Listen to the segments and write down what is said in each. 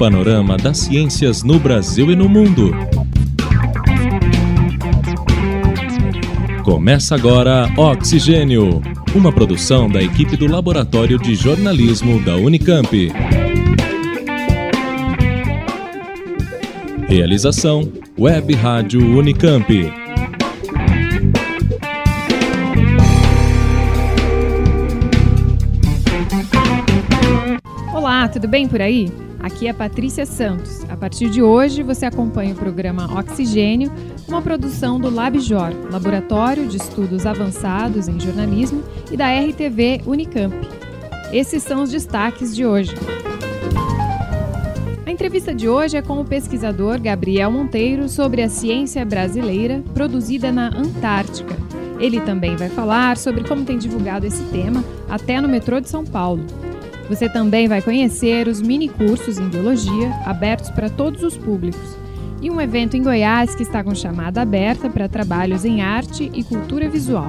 panorama das ciências no Brasil e no mundo. Começa agora Oxigênio, uma produção da equipe do Laboratório de Jornalismo da Unicamp. Realização Web Rádio Unicamp. Olá, tudo bem por aí? Aqui é Patrícia Santos. A partir de hoje, você acompanha o programa Oxigênio, uma produção do LabJor, Laboratório de Estudos Avançados em Jornalismo, e da RTV Unicamp. Esses são os destaques de hoje. A entrevista de hoje é com o pesquisador Gabriel Monteiro sobre a ciência brasileira produzida na Antártica. Ele também vai falar sobre como tem divulgado esse tema até no metrô de São Paulo. Você também vai conhecer os mini cursos em biologia abertos para todos os públicos e um evento em Goiás que está com chamada aberta para trabalhos em arte e cultura visual.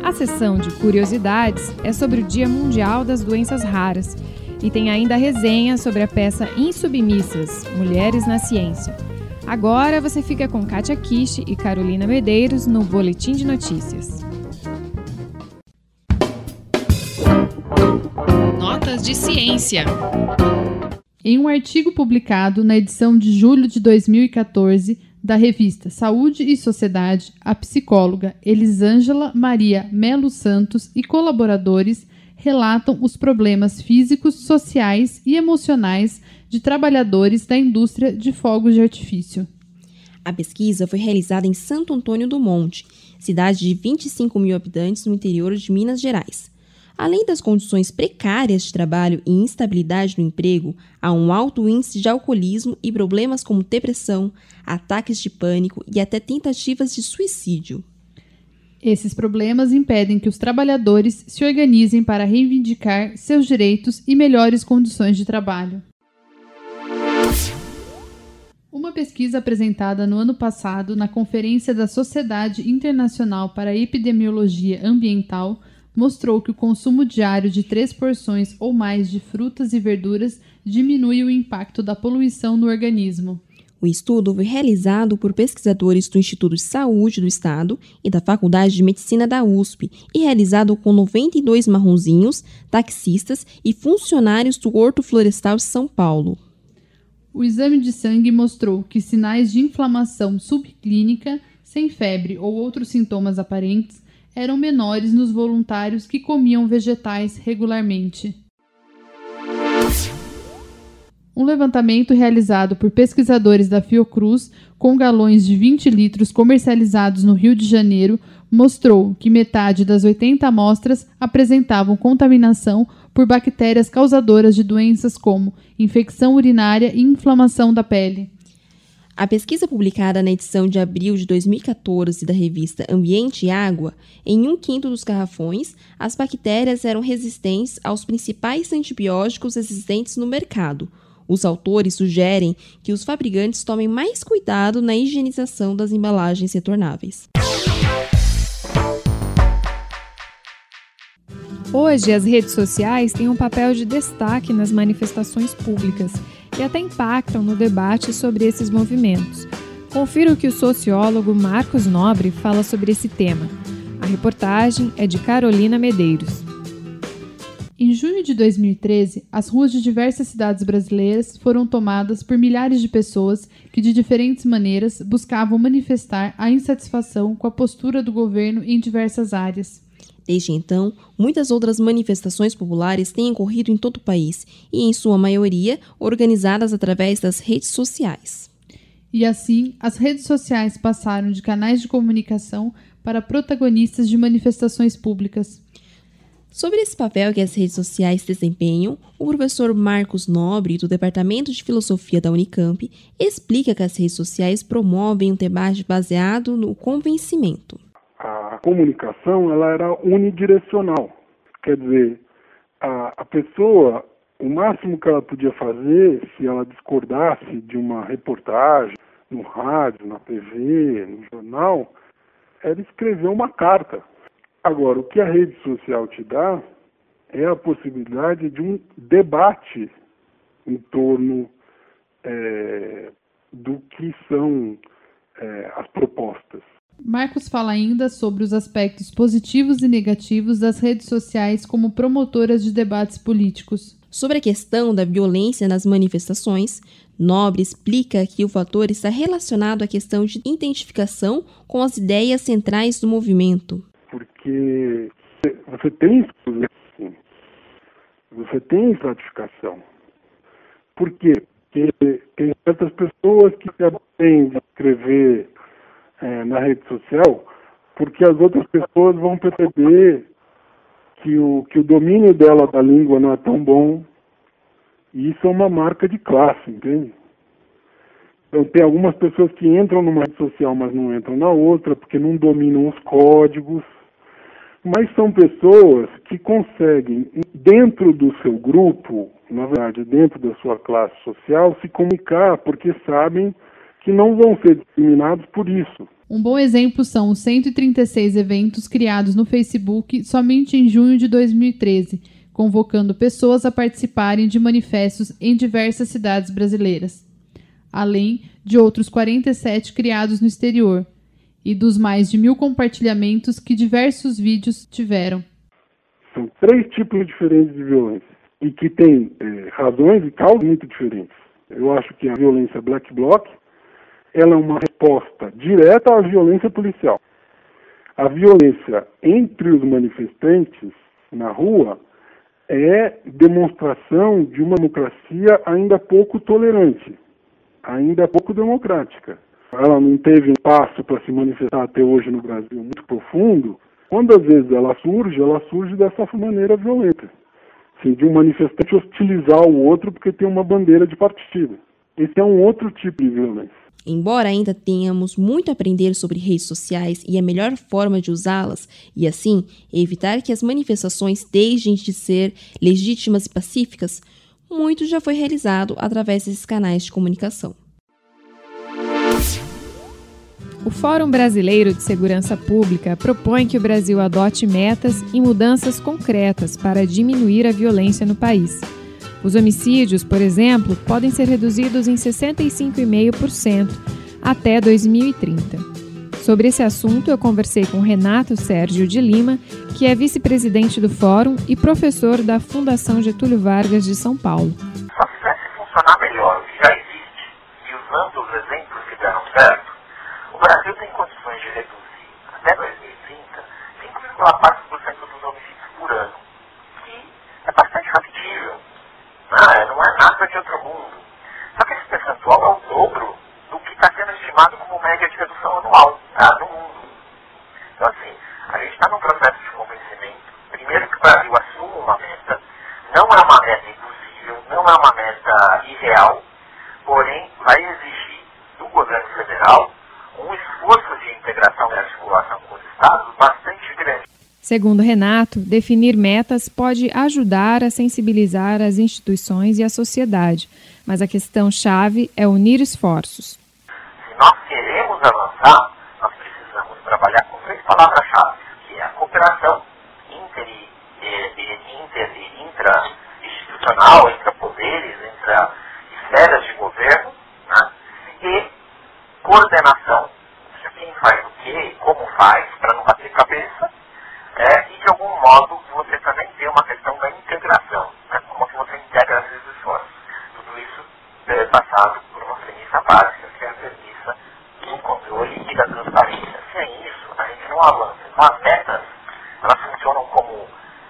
A sessão de curiosidades é sobre o Dia Mundial das Doenças Raras e tem ainda resenha sobre a peça Insubmissas Mulheres na Ciência. Agora você fica com Kátia Kish e Carolina Medeiros no Boletim de Notícias. Notas de Ciência. Em um artigo publicado na edição de julho de 2014 da revista Saúde e Sociedade, a psicóloga Elisângela Maria Melo Santos e colaboradores relatam os problemas físicos, sociais e emocionais de trabalhadores da indústria de fogos de artifício. A pesquisa foi realizada em Santo Antônio do Monte, cidade de 25 mil habitantes no interior de Minas Gerais. Além das condições precárias de trabalho e instabilidade no emprego, há um alto índice de alcoolismo e problemas como depressão, ataques de pânico e até tentativas de suicídio. Esses problemas impedem que os trabalhadores se organizem para reivindicar seus direitos e melhores condições de trabalho. Uma pesquisa apresentada no ano passado na Conferência da Sociedade Internacional para a Epidemiologia Ambiental mostrou que o consumo diário de três porções ou mais de frutas e verduras diminui o impacto da poluição no organismo. O estudo foi realizado por pesquisadores do Instituto de Saúde do Estado e da Faculdade de Medicina da USP e realizado com 92 marronzinhos, taxistas e funcionários do Horto Florestal de São Paulo. O exame de sangue mostrou que sinais de inflamação subclínica, sem febre ou outros sintomas aparentes, eram menores nos voluntários que comiam vegetais regularmente. Um levantamento realizado por pesquisadores da Fiocruz com galões de 20 litros comercializados no Rio de Janeiro mostrou que metade das 80 amostras apresentavam contaminação por bactérias causadoras de doenças como infecção urinária e inflamação da pele. A pesquisa publicada na edição de abril de 2014 da revista Ambiente e Água, em um quinto dos garrafões, as bactérias eram resistentes aos principais antibióticos existentes no mercado. Os autores sugerem que os fabricantes tomem mais cuidado na higienização das embalagens retornáveis. Hoje, as redes sociais têm um papel de destaque nas manifestações públicas e até impactam no debate sobre esses movimentos. Confira o que o sociólogo Marcos Nobre fala sobre esse tema. A reportagem é de Carolina Medeiros. Em junho de 2013, as ruas de diversas cidades brasileiras foram tomadas por milhares de pessoas que, de diferentes maneiras, buscavam manifestar a insatisfação com a postura do governo em diversas áreas. Desde então, muitas outras manifestações populares têm ocorrido em todo o país e, em sua maioria, organizadas através das redes sociais. E assim, as redes sociais passaram de canais de comunicação para protagonistas de manifestações públicas. Sobre esse papel que as redes sociais desempenham, o professor Marcos Nobre, do Departamento de Filosofia da Unicamp, explica que as redes sociais promovem um debate baseado no convencimento a comunicação ela era unidirecional. Quer dizer, a, a pessoa, o máximo que ela podia fazer, se ela discordasse de uma reportagem no rádio, na TV, no jornal, era escrever uma carta. Agora, o que a rede social te dá é a possibilidade de um debate em torno é, do que são é, as propostas. Marcos fala ainda sobre os aspectos positivos e negativos das redes sociais como promotoras de debates políticos. Sobre a questão da violência nas manifestações, Nobre explica que o fator está relacionado à questão de identificação com as ideias centrais do movimento. Porque você tem você tem estratificação. Por quê? Porque tem certas pessoas que se abstêm de escrever é, na rede social porque as outras pessoas vão perceber que o, que o domínio dela da língua não é tão bom. E isso é uma marca de classe, entende? Então tem algumas pessoas que entram numa rede social, mas não entram na outra, porque não dominam os códigos. Mas são pessoas que conseguem, dentro do seu grupo, na verdade, dentro da sua classe social, se comunicar, porque sabem que não vão ser discriminados por isso. Um bom exemplo são os 136 eventos criados no Facebook somente em junho de 2013, convocando pessoas a participarem de manifestos em diversas cidades brasileiras, além de outros 47 criados no exterior, e dos mais de mil compartilhamentos que diversos vídeos tiveram. São três tipos diferentes de violência e que têm é, razões e causas muito diferentes. Eu acho que a violência black bloc ela é uma resposta direta à violência policial. A violência entre os manifestantes na rua é demonstração de uma democracia ainda pouco tolerante, ainda pouco democrática. Ela não teve espaço para se manifestar até hoje no Brasil muito profundo. Quando às vezes ela surge, ela surge dessa maneira violenta. Assim, de um manifestante hostilizar o outro porque tem uma bandeira de partido. Esse é um outro tipo de violência. Embora ainda tenhamos muito a aprender sobre redes sociais e a melhor forma de usá-las, e assim evitar que as manifestações deixem de ser legítimas e pacíficas, muito já foi realizado através desses canais de comunicação. O Fórum Brasileiro de Segurança Pública propõe que o Brasil adote metas e mudanças concretas para diminuir a violência no país. Os homicídios, por exemplo, podem ser reduzidos em 65,5% até 2030. Sobre esse assunto, eu conversei com Renato Sérgio de Lima, que é vice-presidente do Fórum e professor da Fundação Getúlio Vargas de São Paulo. Só se funcionar melhor o que já existe e usando os exemplos que deram certo, o Brasil tem condições de reduzir até 2030 5,4% dos homicídios por ano, que é bastante factível ah, não é nada de outro mundo. Só que esse percentual é o dobro do que está sendo estimado como média de redução anual tá, no mundo. Então, assim, a gente está num processo de convencimento. Primeiro que o Brasil assuma uma meta. Não é uma meta impossível, não é uma meta irreal, porém vai exigir do governo federal um esforço de integração e articulação com os estados bastante grande. Segundo Renato, definir metas pode ajudar a sensibilizar as instituições e a sociedade, mas a questão-chave é unir esforços. Se nós queremos avançar, nós precisamos trabalhar com três palavras-chave, que é a cooperação inter e, inter e intra-institucional, entre poderes, entre esferas de governo, né? e coordenação. Quem faz o quê, como faz, para não bater cabeça, é, e de algum modo você também tem uma questão da integração, né? como que você integra esses esforços. Tudo isso é passado por uma premissa básica, que é a premissa do controle e da transparência. Sem isso, a gente não avança. Então as metas, elas funcionam como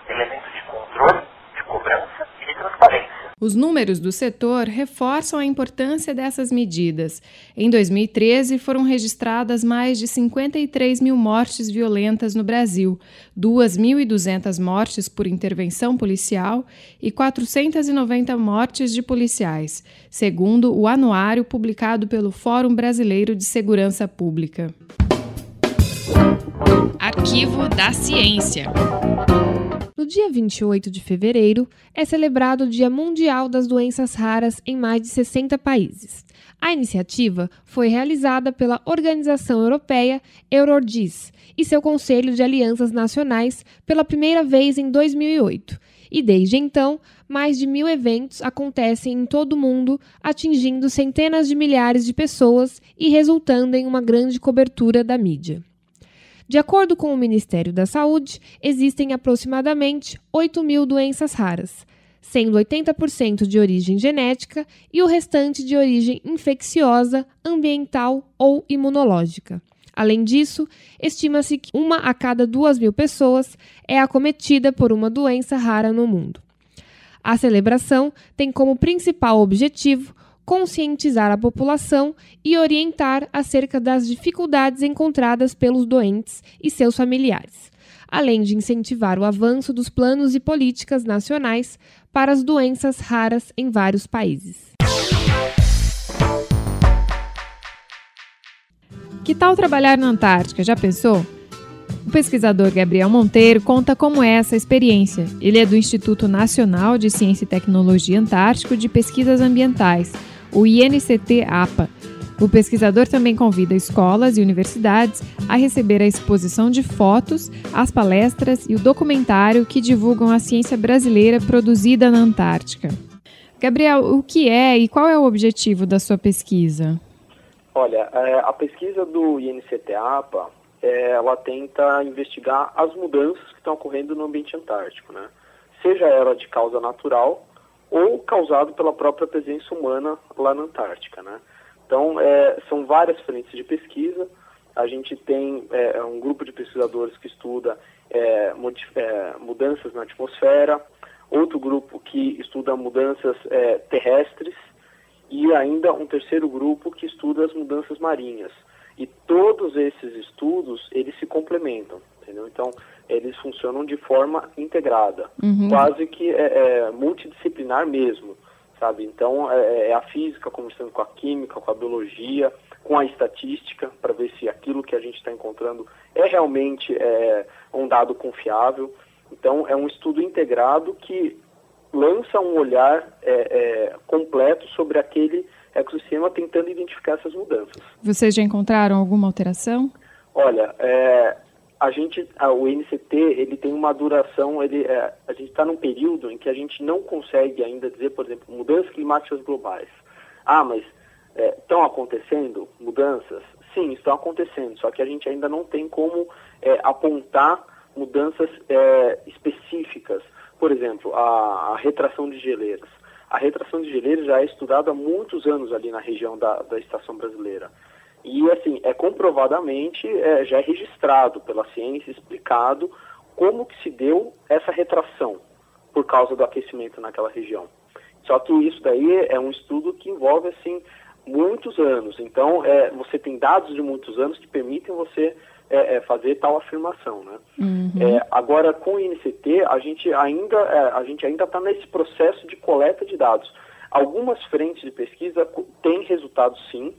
elemento de controle, de cobrança e de transparência. Os números do setor reforçam a importância dessas medidas. Em 2013, foram registradas mais de 53 mil mortes violentas no Brasil, 2.200 mortes por intervenção policial e 490 mortes de policiais, segundo o anuário publicado pelo Fórum Brasileiro de Segurança Pública. Arquivo da Ciência. No dia 28 de fevereiro é celebrado o Dia Mundial das Doenças Raras em mais de 60 países. A iniciativa foi realizada pela Organização Europeia Eurordis e seu Conselho de Alianças Nacionais pela primeira vez em 2008 E desde então, mais de mil eventos acontecem em todo o mundo, atingindo centenas de milhares de pessoas e resultando em uma grande cobertura da mídia. De acordo com o Ministério da Saúde, existem aproximadamente 8 mil doenças raras, sendo 80% de origem genética e o restante de origem infecciosa, ambiental ou imunológica. Além disso, estima-se que uma a cada duas mil pessoas é acometida por uma doença rara no mundo. A celebração tem como principal objetivo conscientizar a população e orientar acerca das dificuldades encontradas pelos doentes e seus familiares, além de incentivar o avanço dos planos e políticas nacionais para as doenças raras em vários países. Que tal trabalhar na Antártica? Já pensou? O pesquisador Gabriel Monteiro conta como é essa experiência. Ele é do Instituto Nacional de Ciência e Tecnologia Antártico de Pesquisas Ambientais, o INCT-APA. O pesquisador também convida escolas e universidades a receber a exposição de fotos, as palestras e o documentário que divulgam a ciência brasileira produzida na Antártica. Gabriel, o que é e qual é o objetivo da sua pesquisa? Olha, é, a pesquisa do INCT-APA, é, ela tenta investigar as mudanças que estão ocorrendo no ambiente antártico, né? Seja ela de causa natural ou causado pela própria presença humana lá na Antártica, né? Então, é, são várias frentes de pesquisa. A gente tem é, um grupo de pesquisadores que estuda é, é mudanças na atmosfera, outro grupo que estuda mudanças é, terrestres e ainda um terceiro grupo que estuda as mudanças marinhas. E todos esses estudos, eles se complementam, entendeu? Então, eles funcionam de forma integrada, uhum. quase que é, é, multidisciplinar mesmo, sabe? Então, é, é, a física conversando com a química, com a biologia, com a estatística, para ver se aquilo que a gente está encontrando é realmente é, um dado confiável. Então, é um estudo integrado que lança um olhar é, é, completo sobre aquele ecossistema, tentando identificar essas mudanças. Vocês já encontraram alguma alteração? Olha, é, a gente, a, o NCT, ele tem uma duração, ele, é, a gente está num período em que a gente não consegue ainda dizer, por exemplo, mudanças climáticas globais. Ah, mas estão é, acontecendo mudanças? Sim, estão acontecendo, só que a gente ainda não tem como é, apontar mudanças é, específicas. Por exemplo, a, a, retração de geleiras. A retração de geleiras já é estudada há muitos anos ali na região da, da estação brasileira. E, assim, é comprovadamente, é, já é registrado pela ciência, explicado como que se deu essa retração por causa do aquecimento naquela região. Só que isso daí é um estudo que envolve, assim, muitos anos. Então, é, você tem dados de muitos anos que permitem você é, é, fazer tal afirmação, né? Uhum. É, agora, com o INCT, a gente ainda é, a gente ainda está nesse processo de coleta de dados. Algumas frentes de pesquisa têm resultados, sim,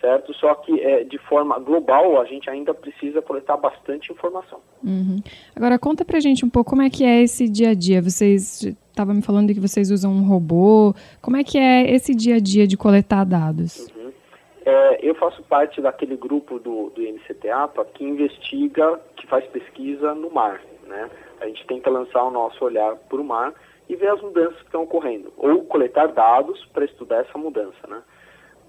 certo? Só que é, de forma global a gente ainda precisa coletar bastante informação. Uhum. Agora conta pra gente um pouco como é que é esse dia a dia. Vocês estavam me falando que vocês usam um robô. Como é que é esse dia a dia de coletar dados? Uhum. É, eu faço parte daquele grupo do, do INCTAPA que investiga, que faz pesquisa no mar. Né? A gente tenta lançar o nosso olhar para o mar e ver as mudanças que estão ocorrendo, ou coletar dados para estudar essa mudança. Né?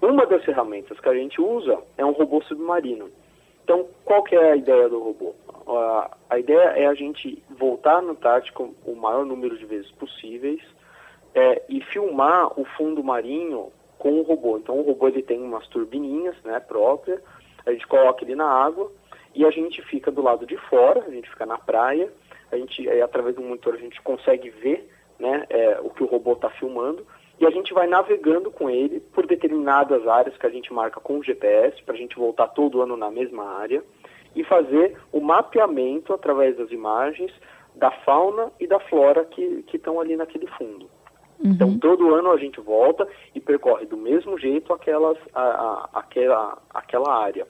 Uma das ferramentas que a gente usa é um robô submarino. Então, qual que é a ideia do robô? A ideia é a gente voltar no Antártico o maior número de vezes possíveis é, e filmar o fundo marinho com o robô. Então, o robô ele tem umas turbininhas né, próprias, a gente coloca ele na água e a gente fica do lado de fora, a gente fica na praia, a gente, aí, através do monitor a gente consegue ver né, é, o que o robô está filmando e a gente vai navegando com ele por determinadas áreas que a gente marca com o GPS, para a gente voltar todo ano na mesma área, e fazer o mapeamento através das imagens da fauna e da flora que estão ali naquele fundo. Uhum. Então, todo ano a gente volta e percorre do mesmo jeito aquelas, a, a, aquela, aquela área.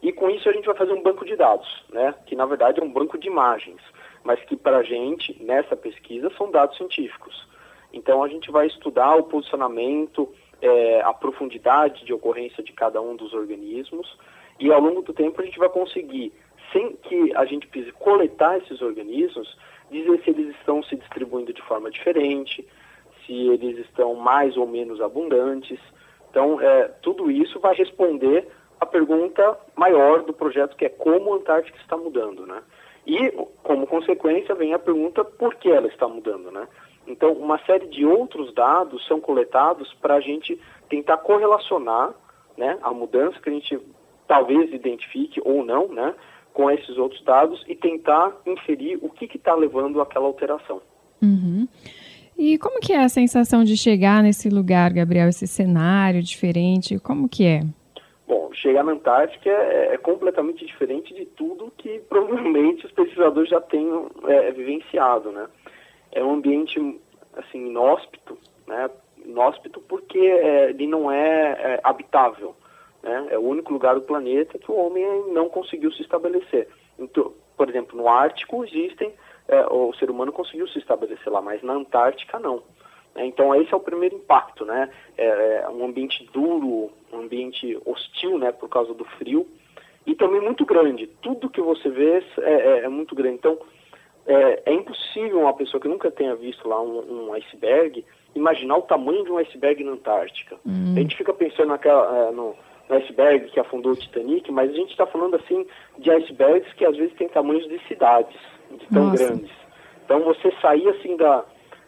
E com isso a gente vai fazer um banco de dados, né? que na verdade é um banco de imagens, mas que para a gente, nessa pesquisa, são dados científicos. Então a gente vai estudar o posicionamento, é, a profundidade de ocorrência de cada um dos organismos e ao longo do tempo a gente vai conseguir, sem que a gente precise coletar esses organismos, dizer se eles estão se distribuindo de forma diferente, se eles estão mais ou menos abundantes. Então, é, tudo isso vai responder a pergunta maior do projeto, que é como a Antártica está mudando, né? E, como consequência, vem a pergunta por que ela está mudando, né? Então, uma série de outros dados são coletados para a gente tentar correlacionar né, a mudança que a gente talvez identifique ou não, né, com esses outros dados e tentar inferir o que está levando àquela alteração. Uhum. E como que é a sensação de chegar nesse lugar, Gabriel, esse cenário diferente, como que é? Bom, chegar na Antártica é, é completamente diferente de tudo que provavelmente os pesquisadores já tenham é, vivenciado, né? É um ambiente, assim, inóspito, né? Inóspito porque é, ele não é, é habitável, né? É o único lugar do planeta que o homem não conseguiu se estabelecer. Então, por exemplo, no Ártico existem, é, o ser humano conseguiu se estabelecer lá, mas na Antártica não. Né? Então esse é o primeiro impacto, né? É, é um ambiente duro, um ambiente hostil, né? Por causa do frio e também muito grande. Tudo que você vê é, é, é muito grande. Então é, é, impossível uma pessoa que nunca tenha visto lá um, um iceberg imaginar o tamanho de um iceberg na Antártica. Hum. A gente fica pensando naquela, é, no, no iceberg que afundou o Titanic, mas a gente está falando assim de icebergs que às vezes têm tamanhos de cidades, de tão Nossa. grandes. Então você sair assim da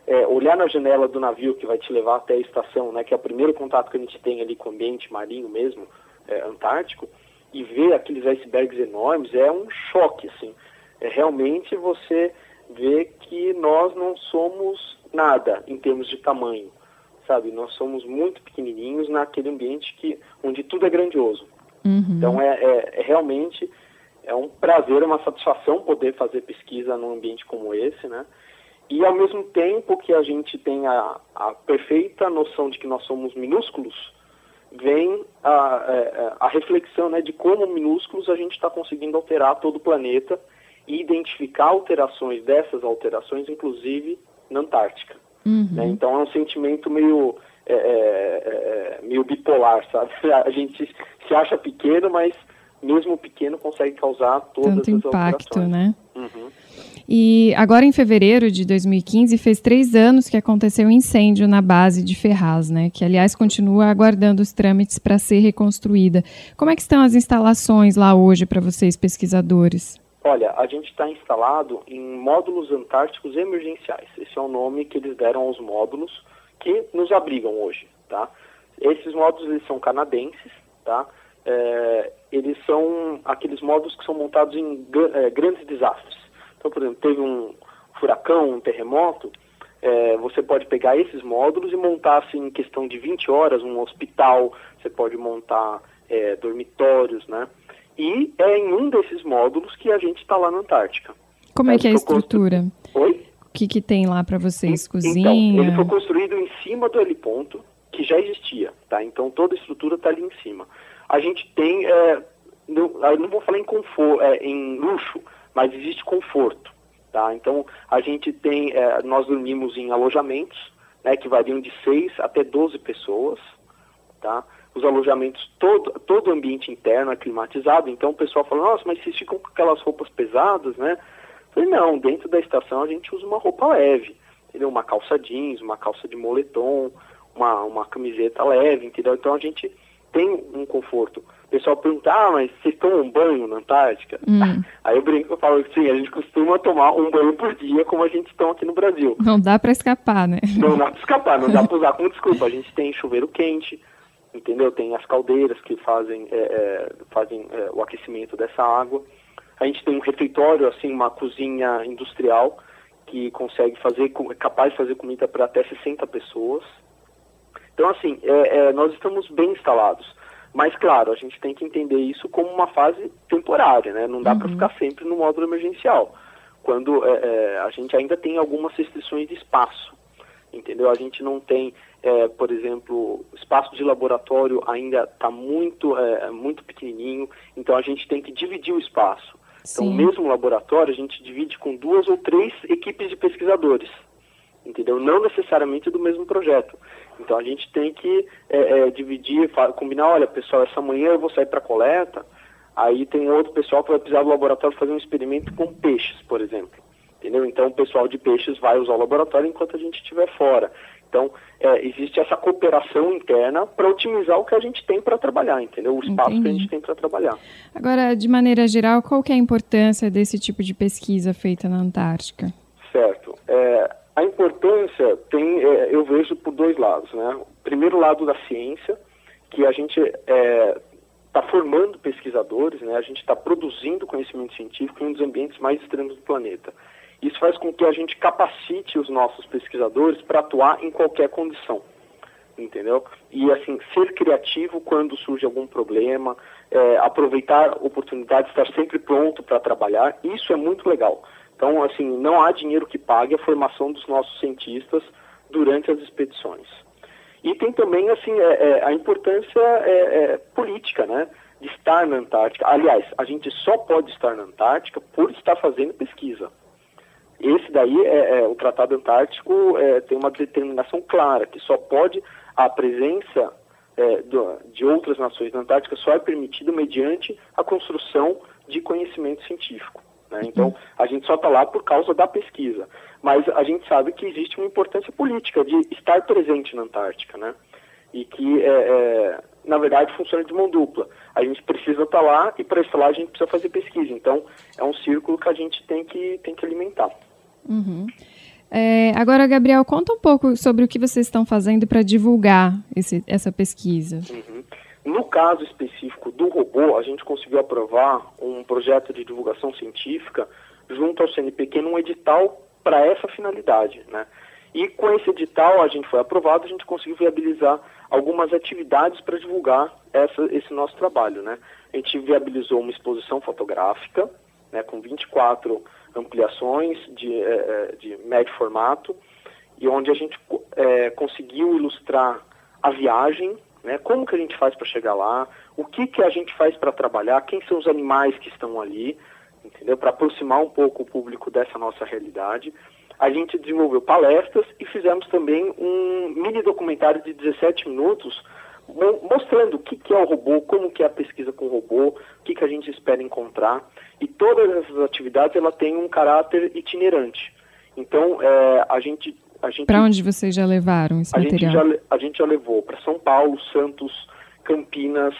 é, olhar na janela do navio que vai te levar até a estação, né, que é o primeiro contato que a gente tem ali com o ambiente marinho mesmo, é, antártico, e ver aqueles icebergs enormes é um choque, assim. É realmente você vê que nós não somos nada em termos de tamanho sabe? Nós somos muito pequenininhos naquele ambiente que onde tudo é grandioso. Uhum. Então é, é, é, realmente é um prazer, uma satisfação poder fazer pesquisa num ambiente como esse, né? E ao mesmo tempo que a gente tem a, a perfeita noção de que nós somos minúsculos, vem a, a, é, a reflexão né, de como minúsculos a gente está conseguindo alterar todo o planeta e identificar alterações dessas alterações, inclusive na Antártica. Uhum. Né? Então é um sentimento meio, é, é, é meio bipolar, sabe? A gente se acha pequeno, mas mesmo pequeno consegue causar todas Tanto as impacto, né? Uhum. E agora em fevereiro de 2015 fez três anos que aconteceu um incêndio na base de Ferraz, né? Que aliás continua aguardando os trâmites para ser reconstruída. Como é que estão as instalações lá hoje para vocês pesquisadores? Olha, a gente está instalado em módulos antárticos emergenciais. Esse é o nome que eles deram aos módulos que nos abrigam hoje, tá? Esses módulos eles são canadenses, tá? É, eles são aqueles módulos que são montados em é, grandes desastres. Então, por exemplo, teve um furacão, um terremoto, é, você pode pegar esses módulos e montar, assim, em questão de 20 horas, um hospital, você pode montar é, dormitórios, né? E é em um desses módulos que a gente está lá na Antártica. Como é, que é a estrutura? Constru... Oi? O que, que tem lá para vocês? Cozinha? Então, ele foi construído em cima do heliponto, que já existia, tá? Então toda a estrutura está ali em cima. A gente tem, é, não, eu não vou falar em conforto, é, em luxo, mas existe conforto, tá? Então a gente tem, é, nós dormimos em alojamentos, né, que variam de 6 até 12 pessoas, tá? os alojamentos, todo, todo o ambiente interno é climatizado, então o pessoal fala, nossa, mas vocês ficam com aquelas roupas pesadas, né? Eu falei, não, dentro da estação a gente usa uma roupa leve, entendeu? Uma calça jeans, uma calça de moletom, uma, uma camiseta leve, entendeu? Então a gente tem um conforto. O pessoal pergunta, ah, mas vocês tomam um banho na Antártica? Hum. Aí eu brinco e falo, sim, a gente costuma tomar um banho por dia, como a gente toma aqui no Brasil. Não dá para escapar, né? Não dá para escapar, não dá para usar como desculpa. A gente tem chuveiro quente, entendeu? Tem as caldeiras que fazem, é, é, fazem é, o aquecimento dessa água. A gente tem um refeitório, assim, uma cozinha industrial que consegue fazer, é capaz de fazer comida para até 60 pessoas. Então, assim, é, é, nós estamos bem instalados. Mas, claro, a gente tem que entender isso como uma fase temporária, né? Não dá uhum. para ficar sempre no módulo emergencial. Quando é, a gente ainda tem algumas restrições de espaço, entendeu? A gente não tem é, por exemplo, o espaço de laboratório ainda está muito, é, muito pequenininho, então a gente tem que dividir o espaço. Então, Sim. Então, mesmo laboratório, a gente divide com duas ou três equipes de pesquisadores, entendeu? Não necessariamente do mesmo projeto. Então, a gente tem que é, é dividir, combinar, olha, pessoal, essa manhã eu vou sair para coleta, aí tem outro pessoal que vai precisar do laboratório fazer um experimento com peixes, por exemplo. Entendeu? Então o pessoal de peixes vai usar o laboratório enquanto a gente estiver fora. Então, é, existe essa cooperação interna para otimizar o que a gente tem para trabalhar, entendeu? O espaço Entendi. que a gente tem para trabalhar. Agora, de maneira geral, qual que é a importância desse tipo de pesquisa feita na Antártica? Certo. É, a importância tem, é, eu vejo por dois lados, né? O primeiro lado da ciência, que a gente está é, formando pesquisadores, né? A gente está produzindo conhecimento científico em um dos ambientes mais extremos do planeta. Isso faz com que a gente capacite os nossos pesquisadores para atuar em qualquer condição, entendeu? E assim ser criativo quando surge algum problema, é, aproveitar oportunidades, estar sempre pronto para trabalhar. Isso é muito legal. Então, assim, não há dinheiro que pague a formação dos nossos cientistas durante as expedições. E tem também, assim, é, é, a importância é, é, política, né? De estar na Antártica. Aliás, a gente só pode estar na Antártica por estar fazendo pesquisa. Esse daí, é, é o Tratado Antártico é, tem uma determinação clara, que só pode, a presença é, do, de outras nações na Antártica só é permitida mediante a construção de conhecimento científico. Né? Então, a gente só está lá por causa da pesquisa. Mas a gente sabe que existe uma importância política de estar presente na Antártica, né? E que, é, é, na verdade, funciona de mão dupla. A gente precisa estar tá lá e para estar lá a gente precisa fazer pesquisa. Então, é um círculo que a gente tem que, tem que alimentar. Uhum. É, agora, Gabriel, conta um pouco sobre o que vocês estão fazendo para divulgar esse, essa pesquisa. Uhum. No caso específico do robô, a gente conseguiu aprovar um projeto de divulgação científica junto ao CNPq num edital para essa finalidade, né? E com esse edital a gente foi aprovado, a gente conseguiu viabilizar algumas atividades para divulgar essa, esse nosso trabalho, né? A gente viabilizou uma exposição fotográfica, né, com 24 ampliações de, é, de médio formato, e onde a gente é, conseguiu ilustrar a viagem, né, como que a gente faz para chegar lá, o que, que a gente faz para trabalhar, quem são os animais que estão ali, entendeu? Para aproximar um pouco o público dessa nossa realidade. A gente desenvolveu palestras e fizemos também um mini documentário de 17 minutos mostrando o que, que é o robô, como que é a pesquisa com o robô, o que, que a gente espera encontrar. E todas essas atividades ela tem um caráter itinerante. Então, é, a gente... A gente para onde vocês já levaram esse a material? Gente já, a gente já levou para São Paulo, Santos, Campinas,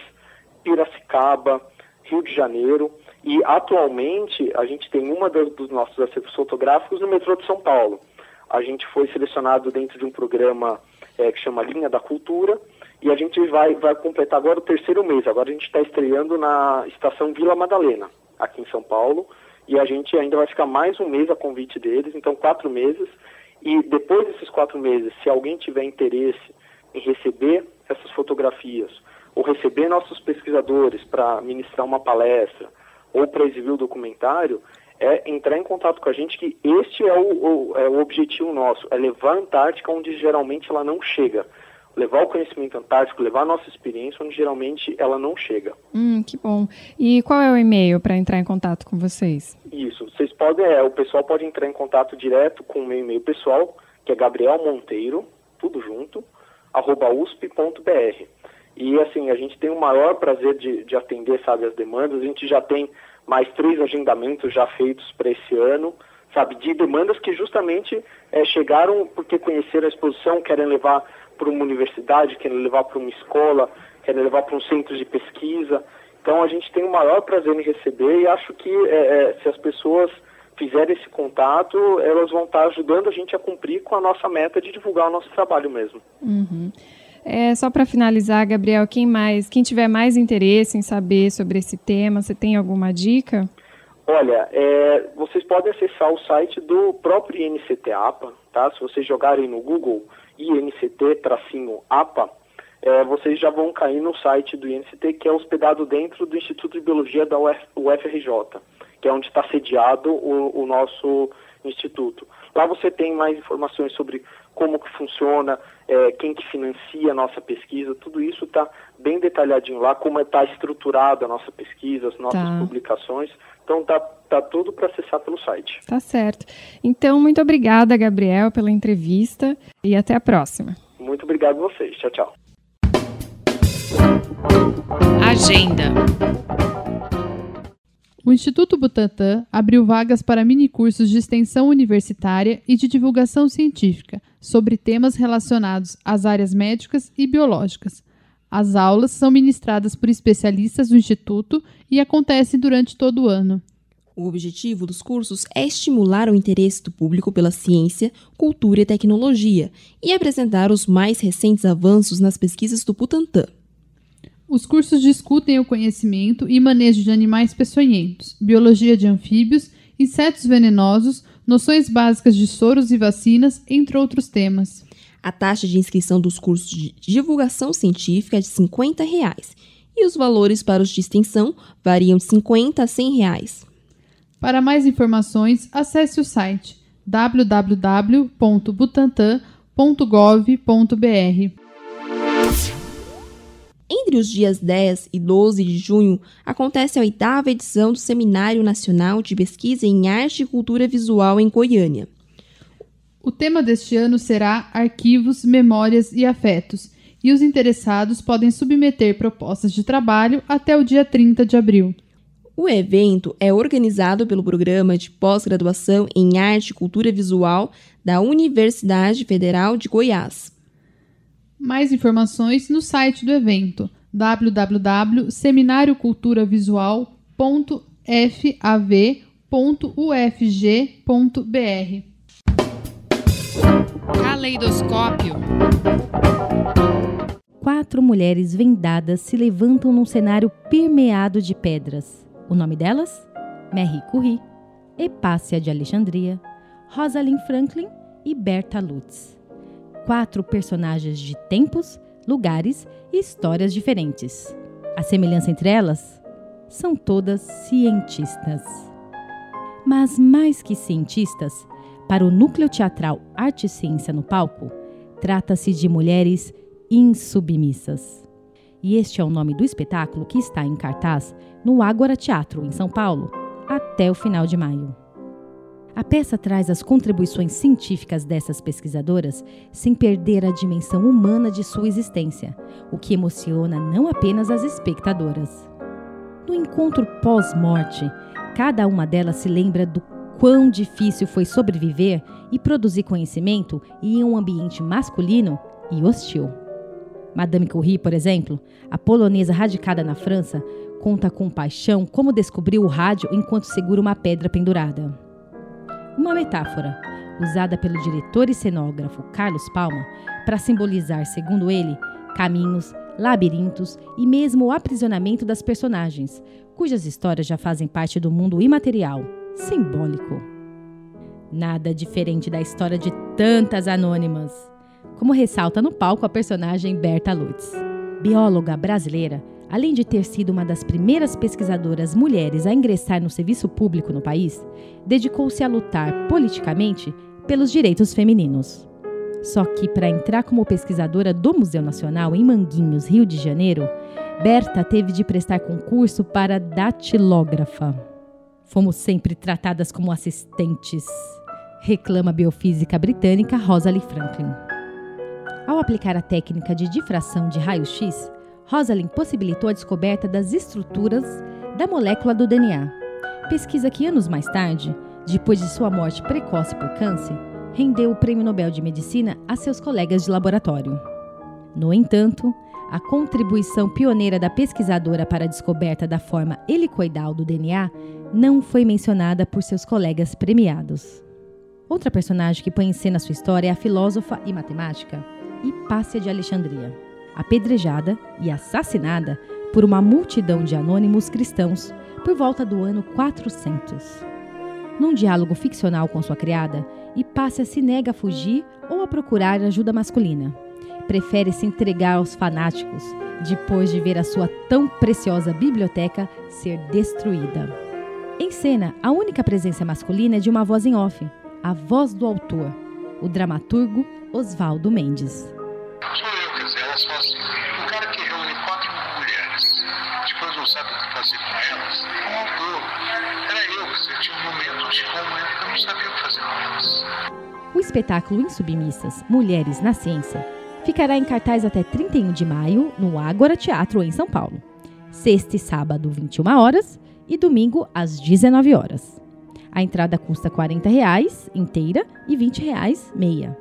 Piracicaba, Rio de Janeiro. E atualmente a gente tem uma das, dos nossos acervos fotográficos no metrô de São Paulo. A gente foi selecionado dentro de um programa é, que chama Linha da Cultura, e a gente vai, vai completar agora o terceiro mês. Agora a gente está estreando na estação Vila Madalena, aqui em São Paulo. E a gente ainda vai ficar mais um mês a convite deles, então quatro meses. E depois desses quatro meses, se alguém tiver interesse em receber essas fotografias, ou receber nossos pesquisadores para ministrar uma palestra, ou para exibir o documentário, é entrar em contato com a gente que este é o, o, é o objetivo nosso, é levar a Antártica onde geralmente ela não chega levar o conhecimento antártico, levar a nossa experiência, onde geralmente ela não chega. Hum, que bom. E qual é o e-mail para entrar em contato com vocês? Isso, vocês podem, é, o pessoal pode entrar em contato direto com o meu e-mail pessoal, que é Gabriel Monteiro, tudo junto, arroba usp.br. E assim, a gente tem o maior prazer de, de atender, sabe, as demandas. A gente já tem mais três agendamentos já feitos para esse ano, sabe, de demandas que justamente é, chegaram porque conheceram a exposição, querem levar para uma universidade, querem levar para uma escola, querem levar para um centro de pesquisa. Então a gente tem o maior prazer em receber e acho que é, é, se as pessoas fizerem esse contato, elas vão estar ajudando a gente a cumprir com a nossa meta de divulgar o nosso trabalho mesmo. Uhum. É, só para finalizar, Gabriel, quem mais, quem tiver mais interesse em saber sobre esse tema, você tem alguma dica? Olha, é, vocês podem acessar o site do próprio INCT-APA, tá? Se vocês jogarem no Google INCT-APA, é, vocês já vão cair no site do INCT, que é hospedado dentro do Instituto de Biologia da Uf, UFRJ, que é onde está sediado o, o nosso instituto. Lá você tem mais informações sobre como que funciona, é, quem que financia a nossa pesquisa, tudo isso está bem detalhadinho lá, como está estruturada a nossa pesquisa, as nossas tá. publicações. Então tá, tá tudo para acessar pelo site. Tá certo. Então, muito obrigada, Gabriel, pela entrevista e até a próxima. Muito obrigado a vocês. Tchau, tchau. Agenda. O Instituto Butantan abriu vagas para minicursos de extensão universitária e de divulgação científica sobre temas relacionados às áreas médicas e biológicas. As aulas são ministradas por especialistas do Instituto e acontecem durante todo o ano. O objetivo dos cursos é estimular o interesse do público pela ciência, cultura e tecnologia e apresentar os mais recentes avanços nas pesquisas do Butantan. Os cursos discutem o conhecimento e manejo de animais peçonhentos, biologia de anfíbios, insetos venenosos, noções básicas de soros e vacinas, entre outros temas. A taxa de inscrição dos cursos de divulgação científica é de 50 reais, e os valores para os de extensão variam de R$ 50 a 100 reais. Para mais informações, acesse o site www.butantan.gov.br. Entre os dias 10 e 12 de junho, acontece a oitava edição do Seminário Nacional de Pesquisa em Arte e Cultura Visual em Goiânia. O tema deste ano será Arquivos, Memórias e Afetos, e os interessados podem submeter propostas de trabalho até o dia 30 de abril. O evento é organizado pelo Programa de Pós-Graduação em Arte e Cultura Visual da Universidade Federal de Goiás. Mais informações no site do evento www.seminarioculturaVisual.fav.ufg.br. Caleidoscópio. Quatro mulheres vendadas se levantam num cenário permeado de pedras. O nome delas? Marie Curie, Epácia de Alexandria, Rosalind Franklin e Berta Lutz. Quatro personagens de tempos, lugares e histórias diferentes. A semelhança entre elas? São todas cientistas. Mas mais que cientistas, para o núcleo teatral Arte e Ciência no Palco, trata-se de mulheres insubmissas. E este é o nome do espetáculo que está em cartaz no Ágora Teatro, em São Paulo, até o final de maio. A peça traz as contribuições científicas dessas pesquisadoras sem perder a dimensão humana de sua existência, o que emociona não apenas as espectadoras. No encontro pós-morte, cada uma delas se lembra do quão difícil foi sobreviver e produzir conhecimento em um ambiente masculino e hostil. Madame Curie, por exemplo, a polonesa radicada na França, conta com paixão como descobriu o rádio enquanto segura uma pedra pendurada. Uma metáfora, usada pelo diretor e cenógrafo Carlos Palma para simbolizar, segundo ele, caminhos, labirintos e mesmo o aprisionamento das personagens, cujas histórias já fazem parte do mundo imaterial, simbólico. Nada diferente da história de tantas anônimas como ressalta no palco a personagem Berta Lutz. Bióloga brasileira, além de ter sido uma das primeiras pesquisadoras mulheres a ingressar no serviço público no país, dedicou-se a lutar politicamente pelos direitos femininos. Só que, para entrar como pesquisadora do Museu Nacional em Manguinhos, Rio de Janeiro, Berta teve de prestar concurso para datilógrafa. Fomos sempre tratadas como assistentes, reclama a biofísica britânica Rosalie Franklin. Ao aplicar a técnica de difração de raio-x, Rosalind possibilitou a descoberta das estruturas da molécula do DNA. Pesquisa que anos mais tarde, depois de sua morte precoce por câncer, rendeu o Prêmio Nobel de Medicina a seus colegas de laboratório. No entanto, a contribuição pioneira da pesquisadora para a descoberta da forma helicoidal do DNA não foi mencionada por seus colegas premiados. Outra personagem que põe em cena sua história é a filósofa e matemática Hipácia de Alexandria, apedrejada e assassinada por uma multidão de anônimos cristãos por volta do ano 400. Num diálogo ficcional com sua criada, Hipácia se nega a fugir ou a procurar ajuda masculina. Prefere se entregar aos fanáticos depois de ver a sua tão preciosa biblioteca ser destruída. Em cena, a única presença masculina é de uma voz em off, a voz do autor, o dramaturgo Oswaldo Mendes. Sou eu, quer dizer, elas assim, o cara que reúne quatro mulheres, depois não sabe o que fazer com elas, é um autor. Era eu, quer dizer, tinha um momento, chegou um momento que eu não sabia o que fazer com elas. O espetáculo Insubmissas, Mulheres na Ciência, ficará em cartaz até 31 de maio no Ágora Teatro, em São Paulo. Sexta e sábado, 21 horas, e domingo às 19 horas. A entrada custa 40 reais, inteira e 20 reais, meia.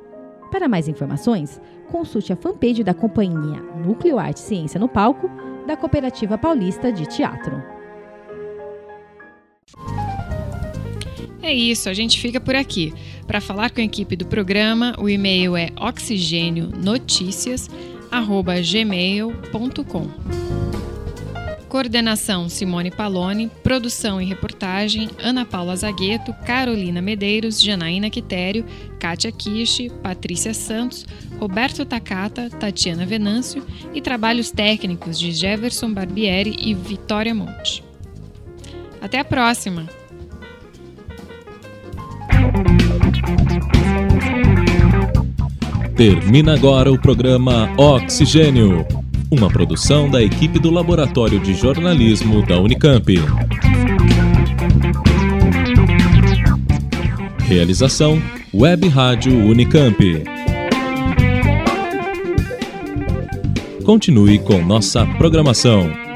Para mais informações, consulte a fanpage da companhia Núcleo Arte Ciência no Palco da Cooperativa Paulista de Teatro. É isso, a gente fica por aqui. Para falar com a equipe do programa, o e-mail é oxigênionoticias@gmail.com. Coordenação Simone Paloni, produção e reportagem Ana Paula Zagueto, Carolina Medeiros, Janaína Quitério, Kátia Kishi, Patrícia Santos, Roberto Takata, Tatiana Venâncio e trabalhos técnicos de Jefferson Barbieri e Vitória Monte. Até a próxima! Termina agora o programa Oxigênio, uma produção da equipe do Laboratório de Jornalismo da Unicamp. Realização Web Rádio Unicamp. Continue com nossa programação.